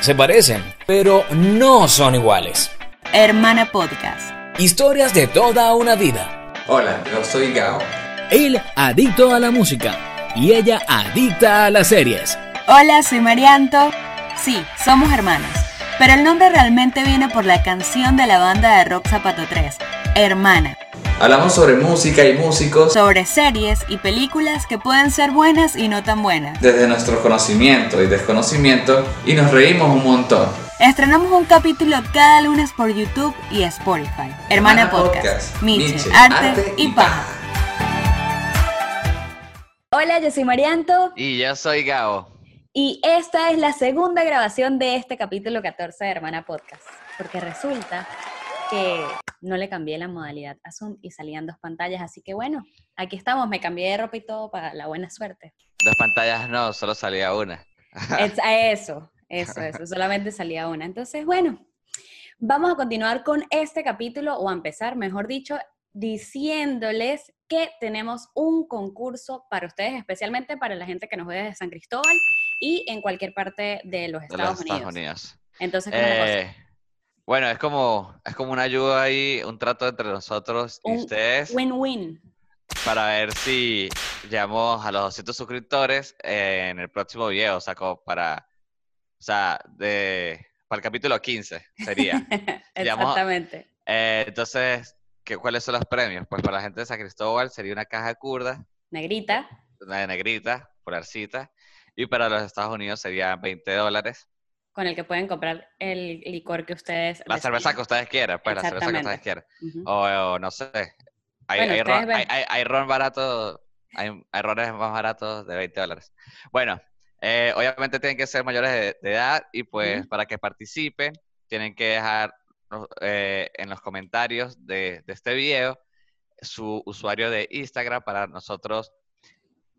Se parecen, pero no son iguales. Hermana Podcast. Historias de toda una vida. Hola, yo soy Gao. Él adicto a la música y ella adicta a las series. Hola, soy Marianto. Sí, somos hermanas. Pero el nombre realmente viene por la canción de la banda de rock Zapato 3, Hermana. Hablamos sobre música y músicos Sobre series y películas que pueden ser buenas y no tan buenas. desde nuestro conocimiento y desconocimiento y nos reímos un montón. Estrenamos un capítulo cada lunes por YouTube y Spotify. Hermana Hermana Podcast. Podcast. Miche, Miche, arte, arte y y paja. Hola, yo soy Marianto Y yo soy Gao. y esta es la segunda grabación de este capítulo 14 de Hermana Podcast. Porque resulta que no le cambié la modalidad a Zoom y salían dos pantallas, así que bueno, aquí estamos, me cambié de ropa y todo para la buena suerte. Dos pantallas no, solo salía una. Eso, eso, eso, solamente salía una. Entonces, bueno, vamos a continuar con este capítulo, o a empezar, mejor dicho, diciéndoles que tenemos un concurso para ustedes, especialmente para la gente que nos ve desde San Cristóbal y en cualquier parte de los De Estados, los Unidos. Estados Unidos. Entonces, ¿cómo es la cosa? Bueno, es como, es como una ayuda ahí, un trato entre nosotros y Un ustedes Win-win. para ver si llegamos a los 200 suscriptores en el próximo video, o sea, como para, o sea, de, para el capítulo 15 sería. Llamamos- Exactamente. Eh, entonces, ¿qué, ¿cuáles son los premios? Pues para la gente de San Cristóbal sería una caja kurda, Negrita. una de negrita, polarcita, y para los Estados Unidos serían 20 dólares. Con el que pueden comprar el licor que ustedes La cerveza que ustedes quieran, pues la cerveza que ustedes quieran. O, o no sé. Hay, Bueno, hay, ron, hay, hay- ron barato, hay, rones más baratos de 20 dólares. Bueno, eh, obviamente tienen que ser mayores de, de edad y pues para que participen tienen que dejar eh, en los comentarios de, de este video su usuario de Instagram para nosotros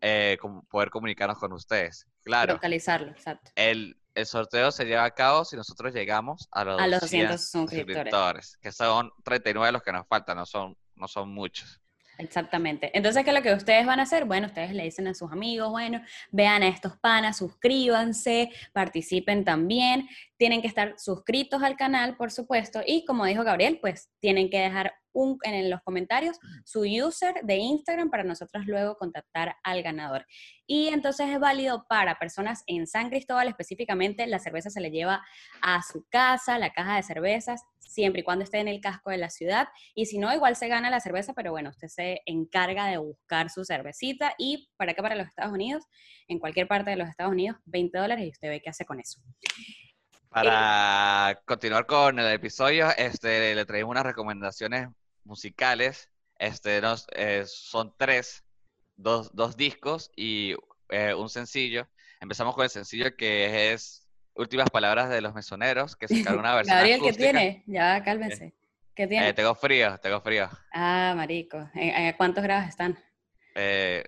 eh, com- poder comunicarnos con ustedes. Claro, Localizarlo, exacto. el, el sorteo se lleva a cabo si nosotros llegamos a los, A los 200 200 suscriptores. suscriptores, que son 39 los que nos faltan, no son, no son muchos. Exactamente. Entonces, ¿qué es lo que ustedes van a hacer? Bueno, ustedes le dicen a sus amigos, bueno, vean a estos panas, suscríbanse, participen también. Tienen que estar suscritos al canal, por supuesto. Y como dijo Gabriel, pues tienen que dejar un, en los comentarios su user de Instagram para nosotros luego contactar al ganador. Y entonces es válido para personas en San Cristóbal específicamente. La cerveza se le lleva a su casa, la caja de cervezas, siempre y cuando esté en el casco de la ciudad. Y si no, igual se gana la cerveza, pero bueno, usted se encarga de buscar su cervecita. Y para acá, para los Estados Unidos, en cualquier parte de los Estados Unidos, 20 dólares y usted ve qué hace con eso. Para continuar con el episodio, este, le traemos unas recomendaciones musicales. Este, nos, eh, son tres, dos, dos discos y eh, un sencillo. Empezamos con el sencillo que es Últimas Palabras de los Mesoneros, que sacaron una versión Gabriel, ¿qué tiene? Ya, cálmense. ¿Qué tiene? Eh, tengo frío, tengo frío. Ah, marico. ¿En- en ¿Cuántos grados están? Eh,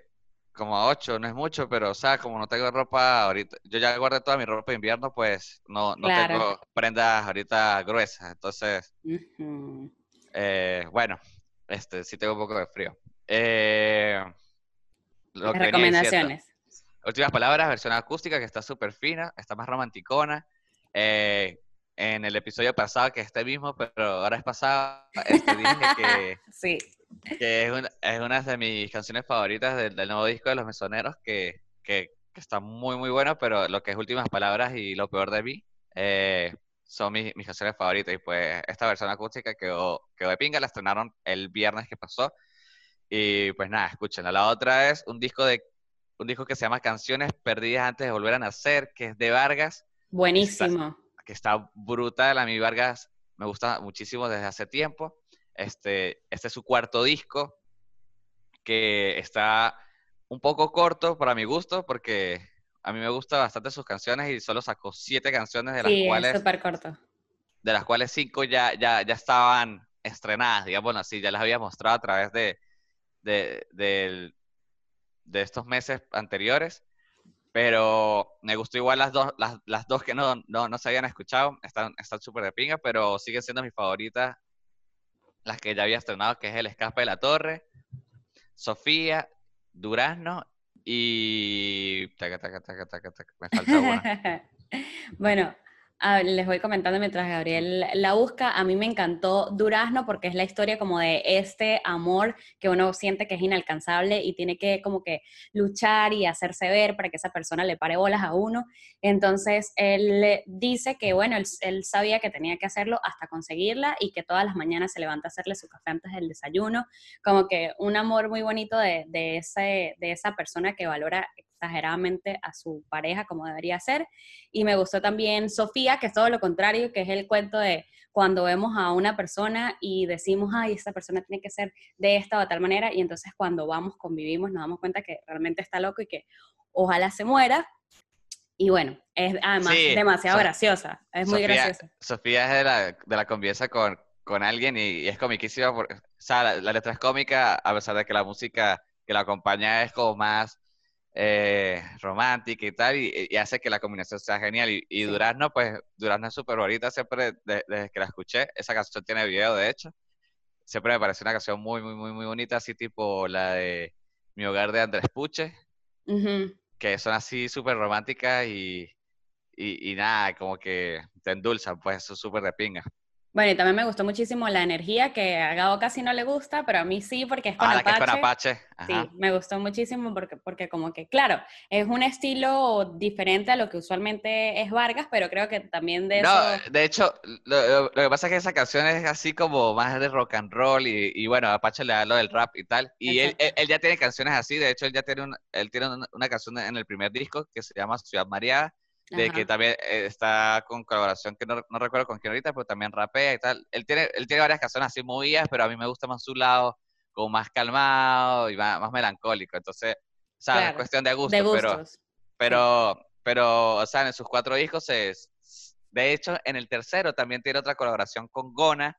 como a 8, no es mucho, pero o sea, como no tengo ropa ahorita, yo ya guardé toda mi ropa de invierno, pues no, no Claro. tengo prendas ahorita gruesas. Entonces, eh, bueno, este sí tengo un poco de frío. Eh, lo Las que venía diciendo. recomendaciones. Últimas palabras, versión acústica que está súper fina, está más romanticona. Eh, en el episodio pasado, que es este mismo, pero ahora es pasado, este, dije que Sí. Que es una, es una de mis canciones favoritas del, del nuevo disco de Los Mesoneros, que, que, que está muy, muy bueno, pero lo que es Últimas Palabras y Lo Peor de Mí eh, son mis, mis canciones favoritas. Y pues esta versión acústica quedó, quedó de pinga, la estrenaron el viernes que pasó. Y pues nada, escúchenla. La otra es un disco, de, un disco que se llama Canciones Perdidas Antes de Volver a Nacer, que es de Vargas, Buenísimo. que está brutal. A mí Vargas me gusta muchísimo desde hace tiempo. Este, este es su cuarto disco, que está un poco corto para mi gusto, porque a mí me gustan bastante sus canciones y solo sacó siete canciones, de las, Sí, es cuales, súper corto. de las cuales cinco ya, ya, ya estaban estrenadas, digamos así, ya las había mostrado a través de, de, del- de estos meses anteriores. Pero me gustó igual las dos, las, las dos que no, no, no se habían escuchado, están están súper de pinga, pero siguen siendo mis favoritas las que ya había estrenado, que es El Escape de la Torre, Sofía, Durazno y... Me falta una. bueno, Ah, les voy comentando mientras Gabriel la busca. A mí me encantó Durazno porque es la historia como de este amor que uno siente que es inalcanzable y tiene que como que luchar y hacerse ver para que esa persona le pare bolas a uno. Entonces él dice que bueno, él, sabía que tenía que hacerlo hasta conseguirla y que todas las mañanas se levanta a hacerle su café antes del desayuno. Como que un amor muy bonito de, de, ese, de esa persona que valora exageradamente a su pareja como debería ser. Y me gustó también Sofía, que es todo lo contrario, que es el cuento de cuando vemos a una persona y decimos, ay, esta persona tiene que ser de esta o tal manera, y entonces cuando vamos, convivimos, nos damos cuenta que realmente está loco y que ojalá se muera. Y bueno, es además demasiado graciosa, es muy graciosa. Sofía es de la, de la convivencia con, con alguien y, es comiquísima, o sea, la, la, letra es cómica, a pesar de que la música que la acompaña es como más eh, romántica y tal, y, hace que la combinación sea genial. Y, Durazno, pues Durazno es súper bonita siempre desde que la escuché. Esa canción tiene video, de hecho. Siempre me parece una canción muy, muy, muy, muy bonita, así tipo la de Mi Hogar de Andrés Puche, que son así súper románticas y, y, nada, como que te endulzan, pues eso súper de pinga. Bueno, y también me gustó muchísimo la energía, que a Gabo casi no le gusta, pero a mí sí, porque es con ah, Apache. Que es con Apache. Sí, me gustó muchísimo porque, porque como que, claro, es un estilo diferente a lo que usualmente es Vargas, pero creo que también de no, eso... de hecho, lo, que pasa es que esa canción es así como más de rock and roll y, y bueno, Apache le da lo del rap y tal. Y él, él, ya tiene canciones así, de hecho, él ya tiene, un, él tiene una, canción en el primer disco que se llama Ciudad María de que también eh, está con colaboración, que no, no, recuerdo con quién ahorita, pero también rapea y tal. Él tiene, él tiene varias canciones así movidas, pero a mí me gusta más su lado, como más calmado y más, más melancólico. Entonces, o sea, es cuestión de gusto, pero, pero, pero, o sea, en sus cuatro discos es, de hecho, en el tercero también tiene otra colaboración con Gona,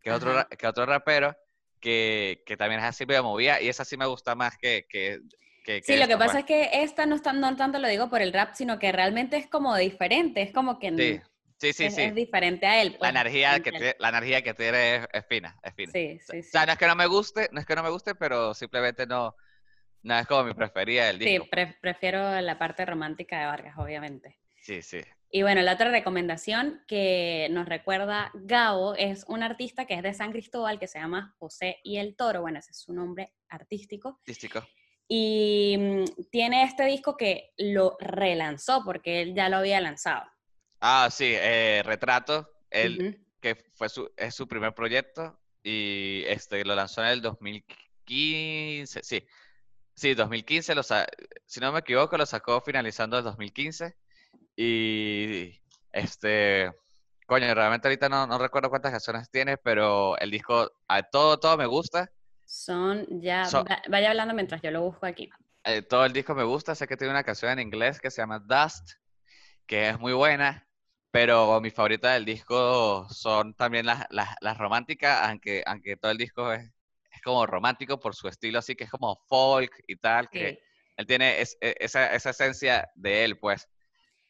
que es otro, que otro rapero, que, que, también es así medio movida, y esa sí me gusta más que, que sí, lo que pasa es que esta no, está, no tanto lo digo por el rap, sino que realmente es como diferente, es como que sí. Sí, sí, es, diferente a él. la, pues, energía que tiene, la energía que tiene es, fina, es fina. Sí, sí, O sea, no es que no me guste, no es que no me guste, pero simplemente no, no es como mi preferida del disco. Sí, prefiero la parte romántica de Vargas, obviamente. Sí, sí. Y bueno, la otra recomendación que nos recuerda Gabo es un artista que es de San Cristóbal que se llama José y el Toro. Bueno, ese es su nombre artístico. Artístico. Y mm, tiene este disco que lo relanzó porque él ya lo había lanzado. Ah, sí, eh, Retrato, él, que fue su, es su primer proyecto y este lo lanzó en el 2015, sí. Sí, 2015, lo si no me equivoco, lo sacó finalizando el 2015. Y este, coño, realmente ahorita no, no recuerdo cuántas canciones tiene, pero el disco, a todo, todo me gusta. Son ya, vaya hablando mientras yo lo busco aquí. Eh, todo el disco me gusta, sé que tiene una canción en inglés que se llama Dust, que es muy buena, pero mi favorita del disco son también las, las, románticas, aunque, aunque todo el disco es, es, como romántico por su estilo, así que es como folk y tal, que él tiene e, esa, esa, esencia de él, pues.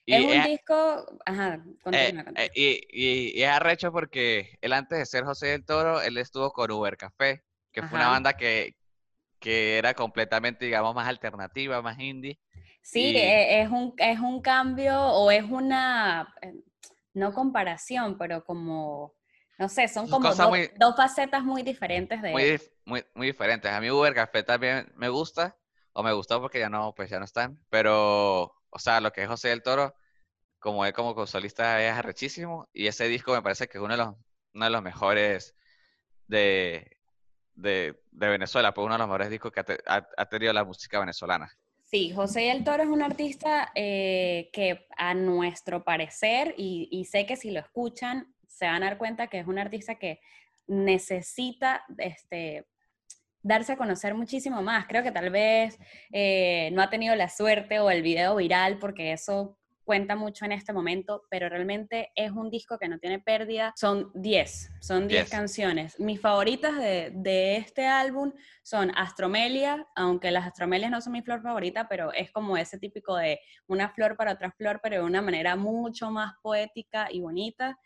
Y es un disco, ajá, eh, eh, y, y, es arrecho porque él antes de ser José del Toro, él estuvo con Uber Café, que fue una banda que, que era completamente, digamos, más alternativa, más indie. Sí, e, es, un, es un cambio o es una, eh, no comparación, pero como, no sé, son como dos, facetas muy diferentes de muy, muy, muy, diferentes. A mí Uber Café también me gusta, o me gustó porque ya no, pues ya no están, pero, o sea, lo que es José del Toro, como él como solista es arrechísimo, y ese disco me parece que es uno de los, uno de los mejores de, de, Venezuela, pues uno de los mejores discos que ha, tenido la música venezolana. Sí, José el Toro es un artista eh, que a nuestro parecer, y, sé que si lo escuchan, se van a dar cuenta que es un artista que necesita este, darse a conocer muchísimo más. Creo que tal vez eh, no ha tenido la suerte o el video viral, porque eso cuenta mucho en este momento, pero realmente es un disco que no tiene pérdida. Son 10, son 10 canciones. Mis favoritas de, de, este álbum son Astromelia, aunque las Astromelias no son mi flor favorita, pero es como ese típico de una flor para otra flor, pero de una manera mucho más poética y bonita.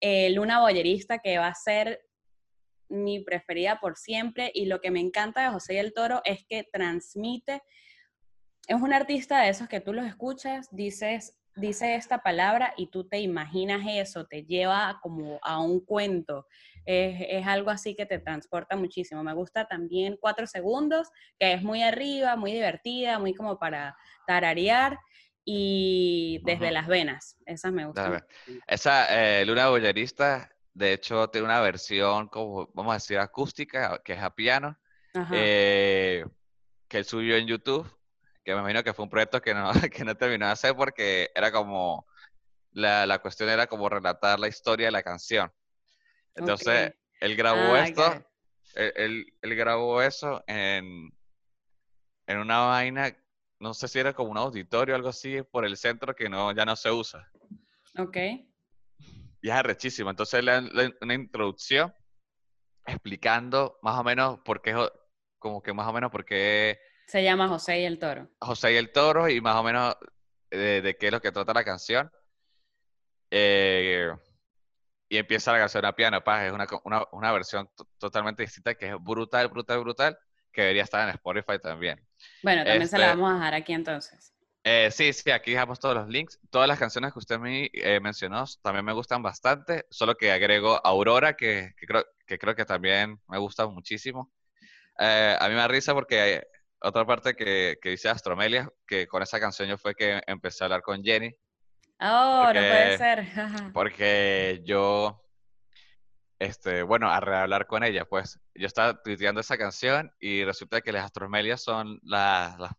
Eh, Luna Boyerista, que va a ser mi preferida por siempre, y lo que me encanta de José y el Toro es que transmite es un artista de esos que tú los escuchas, dices, dice esta palabra y tú te imaginas eso, te lleva como a un cuento. Es, es, algo así que te transporta muchísimo. Me gusta también Cuatro Segundos, que es muy arriba, muy divertida, muy como para tararear y desde las venas. Esas me gustan. Esa eh, Luna Bollerista, de hecho, tiene una versión, como vamos a decir, acústica, que es a piano, eh, que él subió en YouTube, que me imagino que fue un proyecto que no, que no terminó de hacer porque era como, la, la cuestión era como relatar la historia de la canción. Entonces, él grabó ah, esto, él, él, grabó eso en, en una vaina no sé si era como un auditorio o algo así por el centro que no, ya no se usa. Ok. Y es arrechísimo. Entonces le dan una introducción explicando más o menos por qué, como que más o menos por qué... Se llama José y el Toro. José y el Toro y más o menos de, qué es lo que trata la canción. Eh, y empieza la canción a piano, paz, es una, una, una versión totalmente distinta que es brutal, brutal, brutal que debería estar en Spotify también. Bueno, también se la este, vamos a dejar aquí entonces. Eh, sí, sí, aquí dejamos todos los links. Todas las canciones que usted me eh, mencionó también me gustan bastante, solo que agrego Aurora, que, creo, que creo que también me gusta muchísimo. Eh, a mí me da risa porque otra parte que, que dice Astromelia, que con esa canción yo fue que empecé a hablar con Jenny. Oh, no puede ser. porque yo este, bueno, a rehablar con ella, pues yo estaba tuiteando esa canción y resulta que las astromelias son las, las,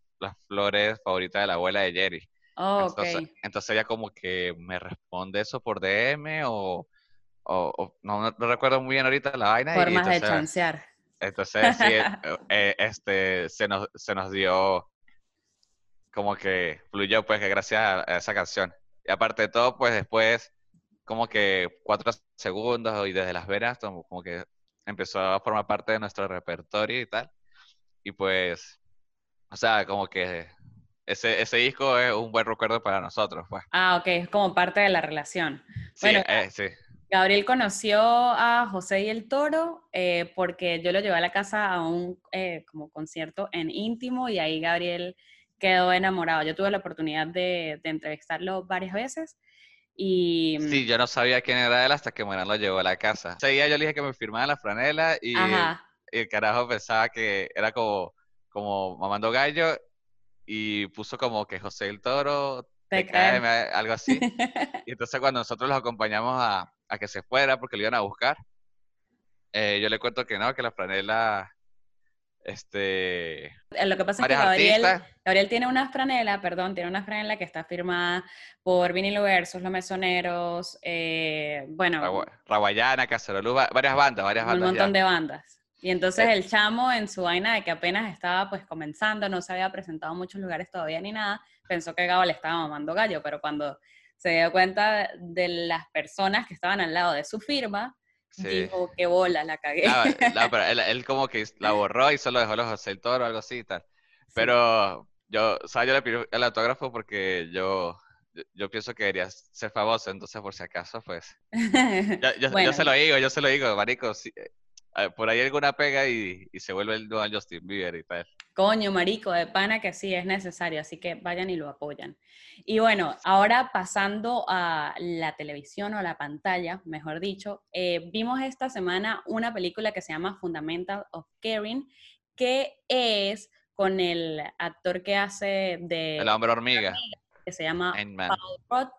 flores favoritas de la abuela de Jerry. Oh, entonces, entonces ella como que me responde eso por DM o, o, no, no, recuerdo muy bien ahorita la vaina. Formas de chancear. Entonces, sí, eh, eh, este, se nos, se nos dio como que fluyó, pues, que gracias a esa canción. Y aparte de todo, pues después como que cuatro segundos y desde las venas como, que empezó a formar parte de nuestro repertorio y tal. Y pues, o sea, como que ese, ese disco es un buen recuerdo para nosotros, pues. Ah, ok, es como parte de la relación. Sí, bueno, eh, sí. Gabriel conoció a José y el Toro eh, porque yo lo llevé a la casa a un eh, como concierto en íntimo y ahí Gabriel quedó enamorado. Yo tuve la oportunidad de, de entrevistarlo varias veces y... Sí, mm, yo no sabía quién era él hasta que Morán lo llevó a la casa. Ese día yo le dije que me firmaba la franela y, el carajo pensaba que era como, como mamando gallo y puso como que José el Toro, te algo así. y entonces cuando nosotros los acompañamos a, a, que se fuera porque lo iban a buscar, eh, yo le cuento que no, que la franela este, eh, Lo que pasa es que Gabriel, Gabriel, tiene una franela, perdón, tiene una franela que está firmada por Vinilo Versus, Los Mesoneros, eh, bueno. Raguayana, Cacerolú, varias bandas, varias bandas. Un montón de bandas. Y entonces el chamo en su vaina de que apenas estaba pues comenzando, no se había presentado en muchos lugares todavía ni nada, pensó que Gabo le estaba mamando gallo, pero cuando se dio cuenta de las personas que estaban al lado de su firma, Dijo, qué bola, la cagué. pero él, como que la borró y solo dejó los José el Toro o algo así y tal. Pero yo, o sea, yo le pido el autógrafo porque yo, yo, pienso que debería ser famoso, entonces por si acaso, pues. Yo, yo, se lo digo, yo se lo digo, marico. Eh, por ahí alguna pega y, y se vuelve el nuevo Justin Bieber y tal. Coño, marico, de pana que sí es necesario, así que vayan y lo apoyan. Y bueno, ahora pasando a la televisión o la pantalla, mejor dicho, eh, vimos esta semana una película que se llama Fundamental of Caring, que es con el actor que hace de... El hombre hormiga. Que se llama Paul Rudd.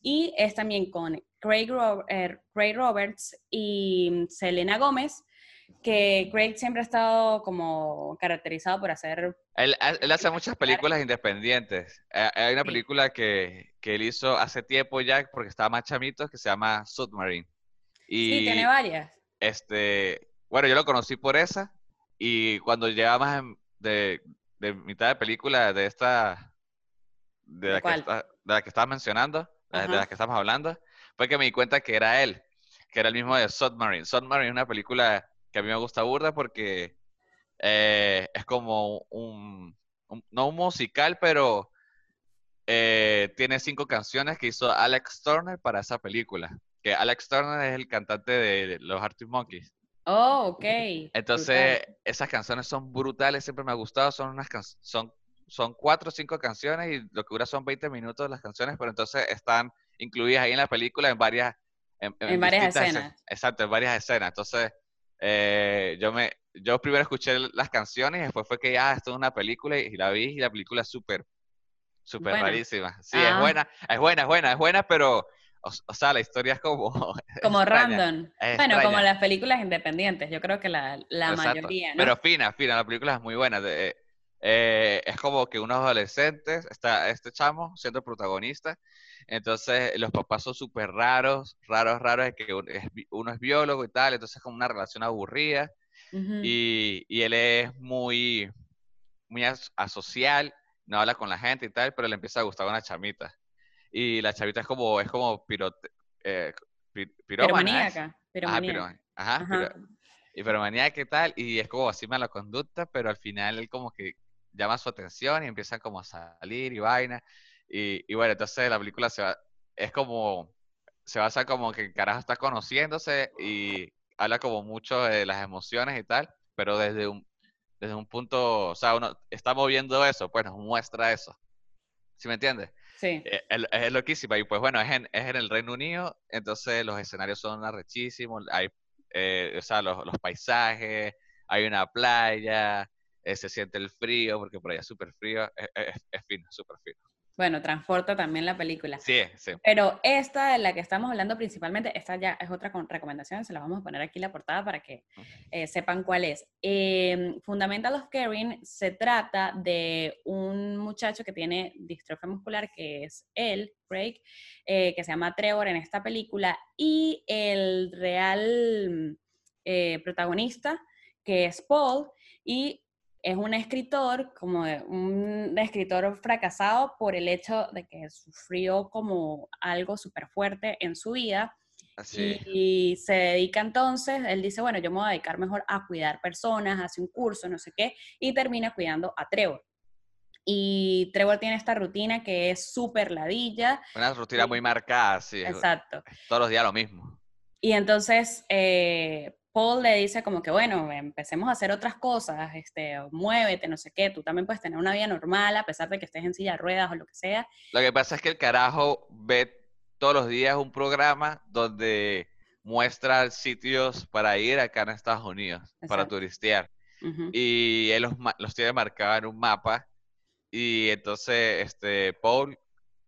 Y es también con Craig, eh, Craig Roberts y Selena Gómez que Craig siempre ha estado como caracterizado por hacer... Él, hace muchas películas independientes. Eh, hay una película que, que, él hizo hace tiempo ya, porque estaba más chamito, que se llama Submarine. Y, sí, tiene varias. Este, bueno, yo lo conocí por esa, y cuando llegaba de, de mitad de película de esta... De, la, que de la que estabas mencionando, de la que estamos hablando, fue que me di cuenta que era él, que era el mismo de Submarine. Submarine es una película que a mí me gusta burda porque eh, es como un, no un musical, pero eh, tiene cinco canciones que hizo Alex Turner para esa película. Que Alex Turner es el cantante de los Arctic Monkeys. Oh, ok. Entonces, esas canciones son brutales, siempre me ha gustado, son unas son son cuatro o cinco canciones y lo que dura son 20 minutos las canciones, pero entonces están incluidas ahí en la película en varias... En, varias escenas. Exacto, en varias escenas. Entonces, eh, yo me yo primero escuché las canciones y después fue que, ah, esto es una película y, la vi y la película es súper, súper Buena. rarísima. Sí, es Ah. buena, es buena, es buena, es buena, pero, o, o sea, la historia es como... Como extraña. random. es Bueno, como las películas independientes, yo creo que la, la mayoría, ¿no? Pero fina, fina, la película es muy buena. de- eh, es como que unos adolescentes, está este chamo siendo protagonista, entonces los papás son súper raros, raros, raros, es que uno es biólogo y tal, entonces es como una relación aburrida y, y él es muy, muy as- asocial, no habla con la gente y tal, pero le empieza a gustar una chamita. Y la chamita es como, es como pirote, eh, pi- pirómana, ¿es? Piromaníaca. Ajá, ajá, Ajá. piro- y y tal, y es como así mala conducta, pero al final él como que llama su atención y empiezan como a salir y vaina. Y, y bueno, entonces la película se va, es como, se basa como que el carajo está conociéndose y habla como mucho de las emociones y tal, pero desde un, desde un punto, o sea, uno está moviendo eso, pues nos muestra eso. ¿Sí me entiendes? Sí. Eh, Es, es loquísima. Y pues bueno, es en, es en el Reino Unido, entonces los escenarios son arrechísimos, hay, eh, o sea, los, los paisajes, hay una playa, eh, se siente el frío, porque por allá es súper frío, es, es- es fino, súper fino. Bueno, transporta también la película. Sí, sí. Pero esta de la que estamos hablando principalmente, esta ya es otra con- recomendación, se la vamos a poner aquí en la portada para que eh, sepan cuál es. Eh, Fundamental of Caring se trata de un muchacho que tiene distrofia muscular, que es él, Craig, eh, que se llama Trevor en esta película, y el real eh, protagonista, que es Paul, y es un escritor, como un escritor fracasado por el hecho de que sufrió como algo súper fuerte en su vida Así. y se dedica entonces, él dice, bueno, yo me voy a dedicar mejor a cuidar personas, hace un curso, no sé qué, y termina cuidando a Trevor. Y Trevor tiene esta rutina que es súper ladilla. Una rutina muy marcada, sí. Exacto. Todos los días lo mismo. Y entonces eh, Paul le dice como que, bueno, empecemos a hacer otras cosas, este, muévete, no sé qué, tú también puedes tener una vida normal a pesar de que estés en silla de ruedas o lo que sea. Lo que pasa es que el carajo ve todos los días un programa donde muestra sitios para ir acá en Estados Unidos, para Exacto. turistear. Ujú. y él los, los tiene marcados en un mapa y entonces este Paul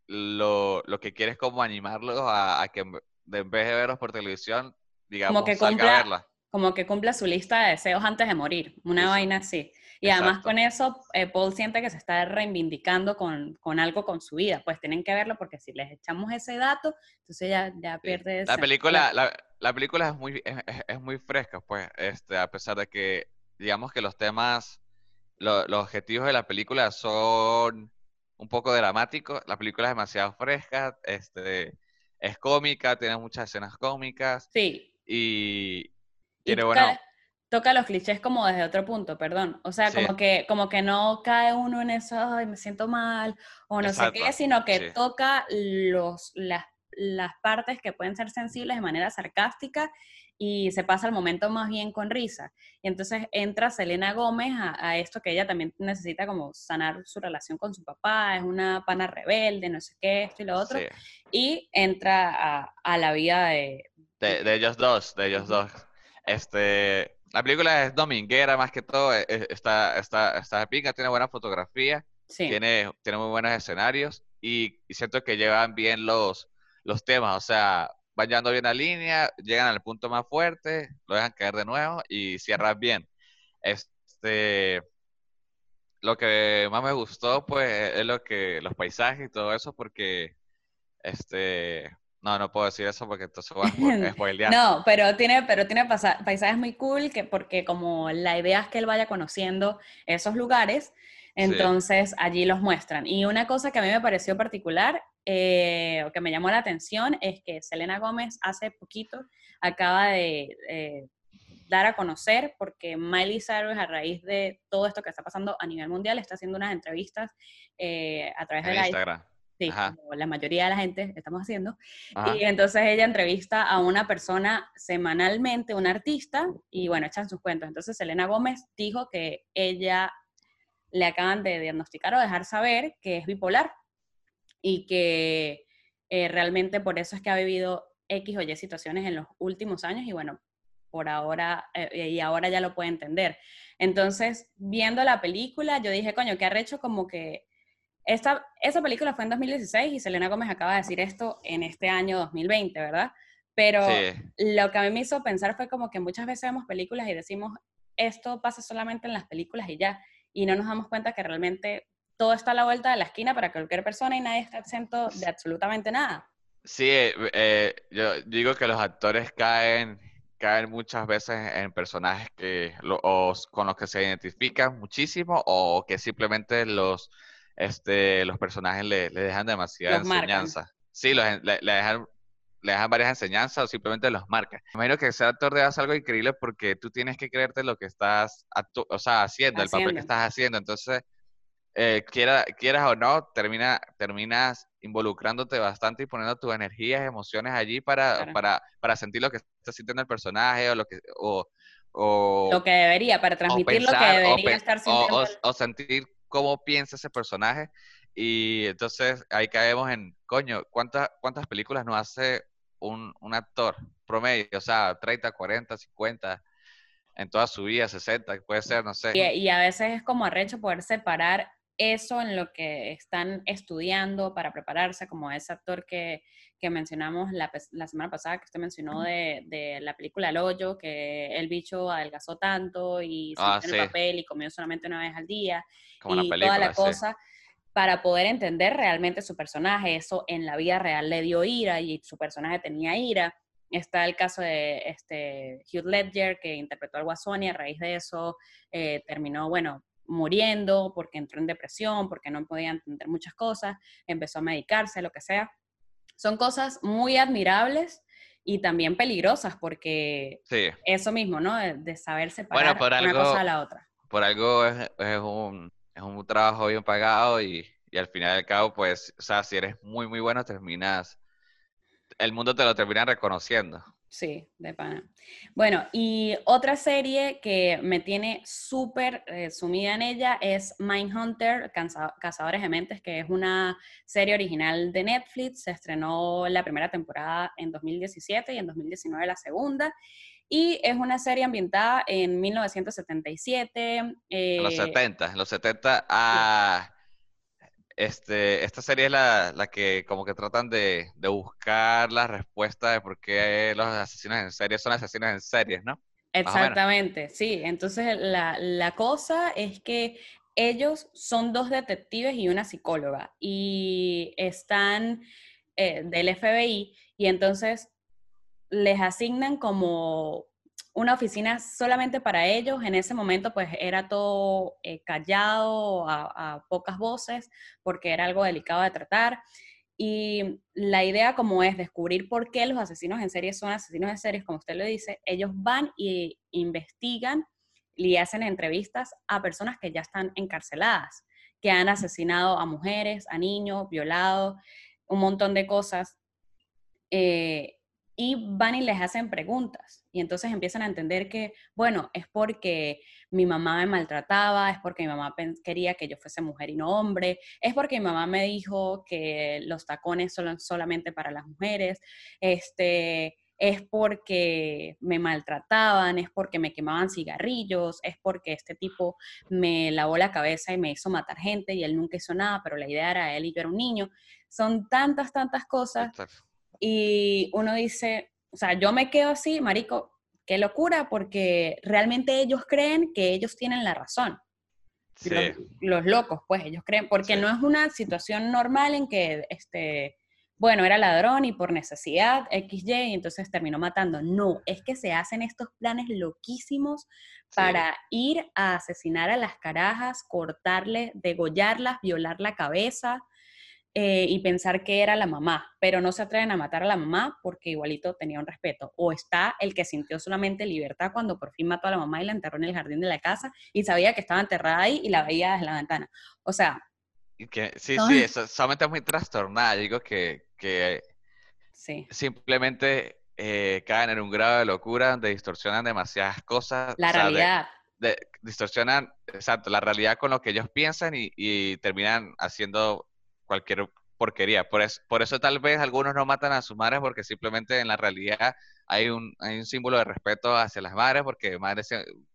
lo, lo que quiere es como animarlos a, a que de- en vez de verlos por televisión, digamos, que salga cumpla- a verla. Como que cumpla su lista de deseos antes de morir, una sí. vaina así. Y además Exacto. con eso, eh, Paul siente que se está reivindicando con, con algo con su vida, pues tienen que verlo porque si les echamos ese dato, entonces ya, ya Sí. pierde La película, la, la película es muy, es- es muy fresca, pues, este, a pesar de que, digamos que los temas, lo- los objetivos de la película son un poco dramáticos, la película es demasiado fresca, este, es cómica, tiene muchas escenas cómicas Sí, y toca, bueno, toca los clichés como desde otro punto, perdón. O sea, Sí. como, que, como que no cae uno en eso, ay, me siento mal, o no sé qué, Exacto, sino que sí. toca los, las, las partes que pueden ser sensibles de manera sarcástica y se pasa el momento más bien con risa. Y entonces entra Selena Gómez a, a esto que ella también necesita como sanar su relación con su papá, es una pana rebelde, no sé qué, esto y lo otro, sí, y entra a, a la vida de... de, de ellos dos, de ellos dos. Este, la película es dominguera más que todo, e- e- está, está, está pinga, tiene buena fotografía, Sí, tiene, tiene muy buenos escenarios y, y siento que llevan bien los, los temas, o sea, van llevando bien la línea, llegan al punto más fuerte, lo dejan caer de nuevo y cierran bien. Este, lo que más me gustó, pues, es lo que, los paisajes y todo eso, porque, este, no, no puedo decir eso porque entonces voy a spo- spoilear. No, pero tiene, pero tiene paisajes muy cool que, porque como la idea es que él vaya conociendo esos lugares, entonces allí los muestran. Y una cosa que a mí me pareció particular, eh, o que me llamó la atención, es que Selena Gómez hace poquito acaba de eh, dar a conocer, porque Miley Cyrus a raíz de todo esto que está pasando a nivel mundial, está haciendo unas entrevistas eh, a través en de la Instagram. Sí, Ajá. como la mayoría de la gente estamos haciendo. Ajá. Y entonces ella entrevista a una persona semanalmente, un artista, y bueno, echan sus cuentos. Entonces Selena Gómez dijo que ella le acaban de diagnosticar o dejar saber que es bipolar y que eh, realmente por eso es que ha vivido X o Y situaciones en los últimos años y bueno, por ahora, eh, y ahora ya lo puede entender. Entonces, viendo la película, yo dije, coño, qué arrecho como que esta, esa película fue en 2016 y Selena Gómez acaba de decir esto en este año 2020, ¿verdad? Pero lo que a mí me hizo pensar fue como que muchas veces vemos películas y decimos, esto pasa solamente en las películas y ya, y no nos damos cuenta que realmente todo está a la vuelta de la esquina para cualquier persona y nadie está exento de absolutamente nada. Sí, eh, yo digo que los actores caen, caen muchas veces en personajes que con los que se identifican muchísimo o que simplemente los, este, los personajes le, dejan demasiada enseñanza. Sí, le, dejan, le dejan varias enseñanzas o simplemente los marcan. Imagino que ser actor de hacer algo increíble porque tú tienes que creerte lo que estás o sea, haciendo, el papel que estás haciendo. Entonces, eh, quiera, quieras o no, termina, terminas involucrándote bastante y poniendo tus energías, emociones allí para, para, para sentir lo que está sintiendo el personaje o lo que... O, o lo que debería, para transmitir lo que debería estar sintiendo. O, sentir cómo piensa ese personaje. Y entonces ahí caemos en, coño, ¿cuántas, cuántas películas no hace un, un actor promedio? O sea, 30, 40, 50 en toda su vida, 60, puede ser, no sé. Y, y, a veces es como arrecho poder separar eso en lo que están estudiando para prepararse, como ese actor que, que mencionamos la, la, semana pasada, que usted mencionó de, de, la película El Hoyo, que el bicho adelgazó tanto y se ah, el papel y comió solamente una vez al día como y toda la cosa. Para poder entender realmente su personaje, eso en la vida real le dio ira y su personaje tenía ira. Está el caso de este Hugh Ledger, que interpretó al Guasón y a raíz de eso eh, terminó, bueno, muriendo porque entró en depresión, porque no podía entender muchas cosas, empezó a medicarse, lo que sea. Son cosas muy admirables y también peligrosas porque eso mismo, ¿no? De, saber separar una cosa de la otra. Por algo es, un, es un trabajo bien pagado y, y al final del cabo, pues, o sea, si eres muy, muy bueno, terminas, el mundo te lo termina reconociendo. Sí, de pana. Bueno, y otra serie que me tiene súper eh, sumida en ella es Mindhunter, Cazadores de Mentes, que es una serie original de Netflix. Se estrenó la primera temporada en 2017 y en 2019 la segunda. Y es una serie ambientada en 1977. en los 70, en los 70. Ah, este, esta serie es la, la que como que tratan de, de, buscar la respuesta de por qué los asesinos en serie son asesinos en series, ¿no? Exactamente, sí. Entonces la, la cosa es que ellos son dos detectives y una psicóloga y están eh, del FBI y entonces les asignan como una oficina solamente para ellos. En ese momento, pues era todo eh, callado, a, pocas voces, porque era algo delicado de tratar. Y la idea como es descubrir por qué los asesinos en serie son asesinos en series, como usted lo dice, ellos van y investigan y hacen entrevistas a personas que ya están encarceladas, que han asesinado a mujeres, a niños, violado, un montón de cosas. Eh, y van y les hacen preguntas. Y entonces empiezan a entender que, bueno, es porque mi mamá me maltrataba, es porque mi mamá quería que yo fuese mujer y no hombre, es porque mi mamá me dijo que los tacones son solamente para las mujeres, este, es porque me maltrataban, es porque me quemaban cigarrillos, es porque este tipo me lavó la cabeza y me hizo matar gente y él nunca hizo nada, pero la idea era él y yo era un niño. Son tantas, tantas cosas y uno dice, o sea, yo me quedo así, marico, qué locura, porque realmente ellos creen que ellos tienen la razón. Los, locos, pues ellos creen, porque no es una situación normal en que, este, bueno, era ladrón y por necesidad XY, y entonces terminó matando. No, es que se hacen estos planes loquísimos para ir a asesinar a las carajas, cortarle, degollarlas, violar la cabeza, eh, y pensar que era la mamá, pero no se atreven a matar a la mamá porque igualito tenía un respeto. O está el que sintió solamente libertad cuando por fin mató a la mamá y la enterró en el jardín de la casa y sabía que estaba enterrada ahí y la veía desde la ventana. O sea... Que, sí, sí, eso, solamente muy trastornada. Digo que, que sí. simplemente eh, caen en un grado de locura donde distorsionan demasiadas cosas. La realidad. de- distorsionan, exacto, la realidad con lo que ellos piensan y, y terminan haciendo cualquier porquería. Por eso, por eso tal vez algunos no matan a sus madres porque simplemente en la realidad hay un, hay un símbolo de respeto hacia las madres porque madre,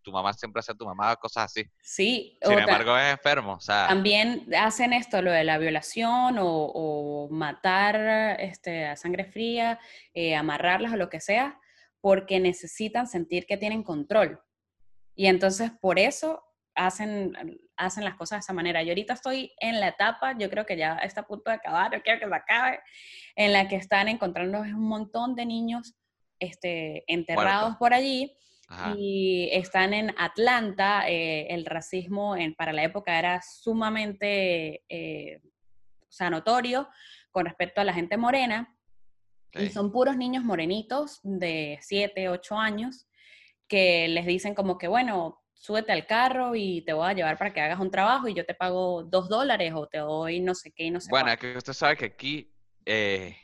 tu mamá siempre hace a tu mamá cosas así. Sí, Sin o embargo, es enfermo. O sea, También hacen esto, lo de la violación o, o matar este, a sangre fría, eh, amarrarlas o lo que sea, porque necesitan sentir que tienen control. Y entonces por eso hacen, hacen las cosas de esa manera. Yo ahorita estoy en la etapa, yo creo que ya está a punto de acabar, yo quiero que se acabe, en la que están encontrando un montón de niños este, enterrados por allí ajá. y están en Atlanta. eh, el racismo en, para la época era sumamente eh, o sea, notorio con respecto a la gente morena. Y son puros niños morenitos de 7, 8 años que les dicen como que, bueno, súbete al carro y te voy a llevar para que hagas un trabajo y yo te pago dos dólares o te doy no sé qué y no sé Bueno, cuánto". es que usted sabe que aquí, eh,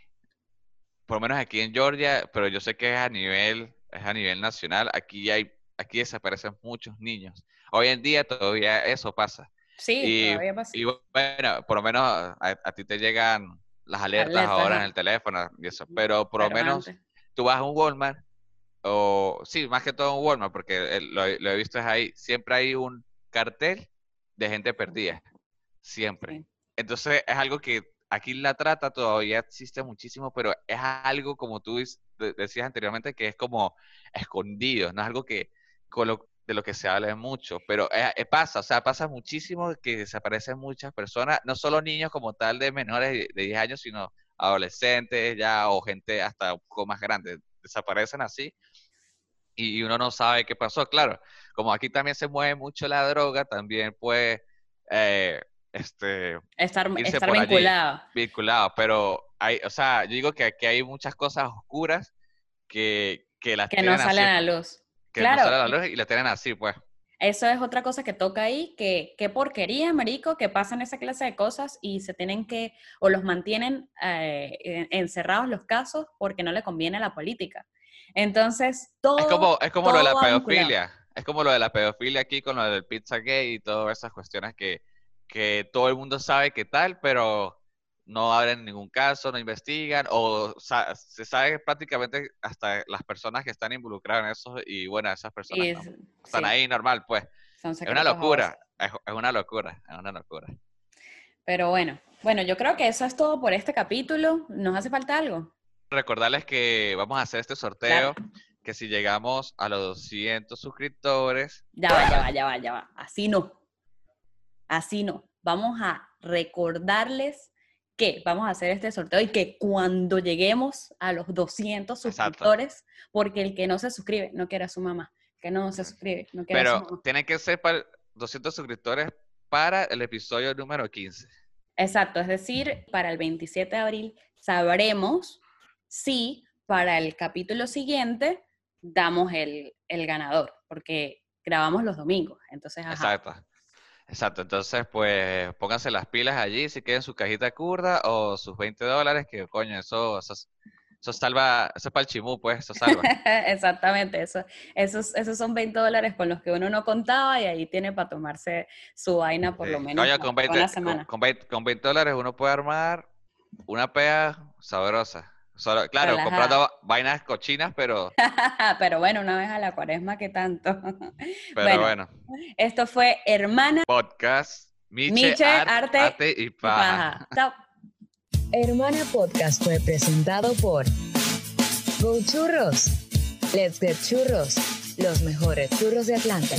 por lo menos aquí en Georgia, pero yo sé que es a nivel, es a nivel nacional, aquí hay, aquí desaparecen muchos niños. Hoy en día todavía eso pasa. Sí, y- todavía pasa. Y bueno, por lo menos a, a ti te llegan las alertas Alertas, ahora en el teléfono y eso, pero por lo menos antes- tú vas a un Walmart, o sí, más que todo un Walmart, porque el- lo, lo he visto es ahí, siempre hay un cartel de gente perdida, siempre. Sí. Entonces es algo que aquí la trata todavía existe muchísimo, pero es algo como tú decías anteriormente que es como escondido, no es algo que con lo- de lo que se habla mucho, pero eh, eh, pasa, o sea, pasa muchísimo que desaparecen muchas personas, no solo niños como tal de menores de, de 10 años, sino adolescentes ya o gente hasta un poco más grande, desaparecen así y uno no sabe qué pasó. Claro, como aquí también se mueve mucho la droga, también puede eh, este, Estar, estar allí. vinculado. vinculado, pero hay, o sea, yo digo que aquí hay muchas cosas oscuras que, que las Que no así, salen a la luz. que claro. no salen a la luz y las tienen así, pues. Eso es otra cosa que toca ahí, que qué porquería, marico, que pasan esa clase de cosas y se tienen que, o los mantienen eh, en- encerrados los casos porque no le conviene a la política. Entonces, todo... Es como, es como lo de la vinculado. pedofilia. Es como lo de la pedofilia aquí con lo del pizza gay y todas esas cuestiones que, que todo el mundo sabe que tal, pero no abren ningún caso, no investigan, o se sabe prácticamente hasta las personas que están involucradas en eso, y bueno, esas personas no- es- están sí, ahí normal, pues. Es una locura, es una locura, es una locura. Pero bueno, bueno, yo creo que eso es todo por este capítulo. ¿Nos hace falta algo? Recordarles que vamos a hacer este sorteo, que si llegamos a los 200 suscriptores, Ya va, ya va, ya va, ya va. Así no. Así no. Vamos a recordarles que vamos a hacer este sorteo y que cuando lleguemos a los 200 Exacto. suscriptores, porque el que no se suscribe no quiere a su mamá, que no se suscribe no quiere a su pero mamá. tienen que ser para 200 suscriptores para el episodio número 15. Exacto, es decir, para el 27 de abril sabremos si para el capítulo siguiente damos el, el ganador, porque grabamos los domingos. Entonces, ajá. Exacto. Exacto, entonces pues pónganse las pilas allí si quieren su cajita kurda o sus 20 dólares, que coño, eso, eso, eso salva, eso es para el chimú, pues, eso salva. Exactamente, eso, esos, esos son 20 dólares con los que uno no contaba y ahí tiene para tomarse su vaina por lo menos Coño, con 20, una con, con 20, con 20 dólares uno puede armar una pea sabrosa. Solo- claro, Relajada. comprando vainas cochinas, pero, Pero bueno, una vez a la cuaresma, ¿qué tanto? pero Bueno, bueno. Esto fue Hermana Podcast, Miche, Miche, Art- Arte y y Paja. Paja. Chao. Hermana Podcast fue presentado por Go Churros. Let's Get Churros. Los mejores churros de Atlanta.